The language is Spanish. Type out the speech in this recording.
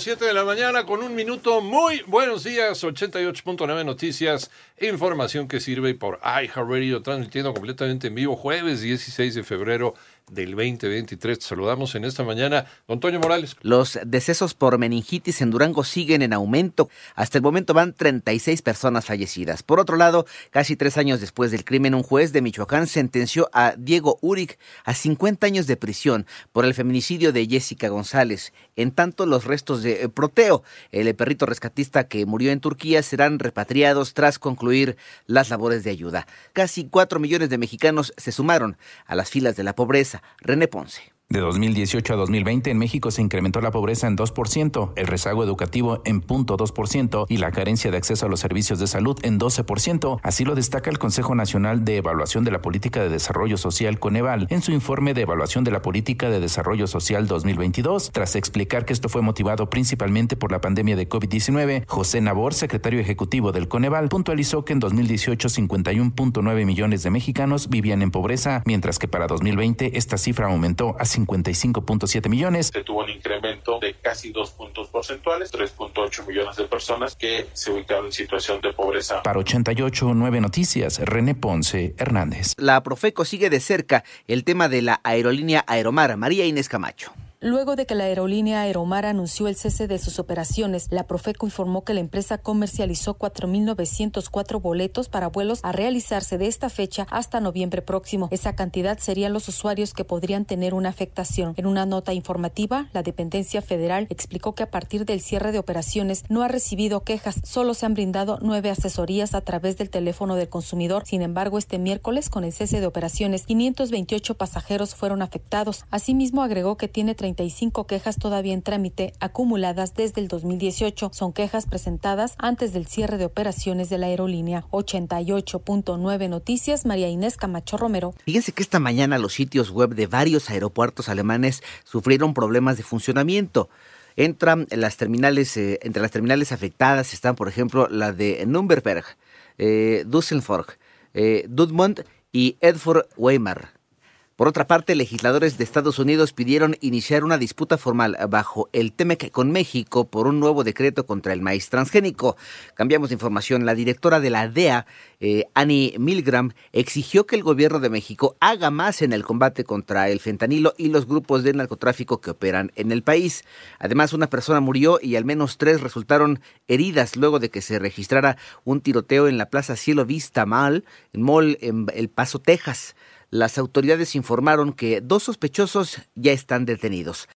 7 de la mañana con un minuto. Muy buenos días. 88.9 Noticias. Información que sirve por iHeartRadio, transmitiendo completamente en vivo jueves 16 de febrero del 2023. Te saludamos en esta mañana. Don Toño Morales. Los decesos por meningitis en Durango siguen en aumento. Hasta el momento van 36 personas fallecidas. Por otro lado, casi tres años después del crimen, un juez de Michoacán sentenció a Diego Uric a 50 años de prisión por el feminicidio de Jessica González. En tanto, los restos de Proteo, el perrito rescatista que murió en Turquía, serán repatriados tras concluir las labores de ayuda. Casi cuatro millones de mexicanos se sumaron a las filas de la pobreza. René Ponce. De 2018 a 2020 en México se incrementó la pobreza en 2%, el rezago educativo en 0.2% y la carencia de acceso a los servicios de salud en 12%. Así lo destaca el Consejo Nacional de Evaluación de la Política de Desarrollo Social Coneval en su informe de evaluación de la Política de Desarrollo Social 2022. Tras explicar que esto fue motivado principalmente por la pandemia de COVID-19, José Nabor, secretario ejecutivo del Coneval, puntualizó que en 2018 51.9 millones de mexicanos vivían en pobreza, mientras que para 2020 esta cifra aumentó a 55.7 millones. Se tuvo un incremento de casi dos puntos porcentuales, 3.8 millones de personas que se ubicaron en situación de pobreza. Para 88.9 Noticias, René Ponce Hernández. La Profeco sigue de cerca el tema de la aerolínea Aeromar. María Inés Camacho. Luego de que la aerolínea Aeromar anunció el cese de sus operaciones, la Profeco informó que la empresa comercializó 4.904 boletos para vuelos a realizarse de esta fecha hasta noviembre próximo. Esa cantidad serían los usuarios que podrían tener una afectación. En una nota informativa, la dependencia federal explicó que a partir del cierre de operaciones no ha recibido quejas, solo se han brindado nueve asesorías a través del teléfono del consumidor. Sin embargo, este miércoles, con el cese de operaciones, 528 pasajeros fueron afectados. Asimismo, agregó que tiene 35 quejas todavía en trámite acumuladas desde el 2018. Son quejas presentadas antes del cierre de operaciones de la aerolínea. 88.9 Noticias, María Inés Camacho Romero. Fíjense que esta mañana los sitios web de varios aeropuertos alemanes sufrieron problemas de funcionamiento. Entran las terminales, eh, entre las terminales afectadas están, por ejemplo, la de Nürnberg, eh, Düsseldorf, eh, Dortmund y Edford Weimar. Por otra parte, legisladores de Estados Unidos pidieron iniciar una disputa formal bajo el TEMEC con México por un nuevo decreto contra el maíz transgénico. Cambiamos de información. La directora de la DEA, eh, Annie Milgram, exigió que el gobierno de México haga más en el combate contra el fentanilo y los grupos de narcotráfico que operan en el país. Además, una persona murió y al menos tres resultaron heridas luego de que se registrara un tiroteo en la Plaza Cielo Vista Mall, en Mall en El Paso, Texas las autoridades informaron que dos sospechosos ya están detenidos.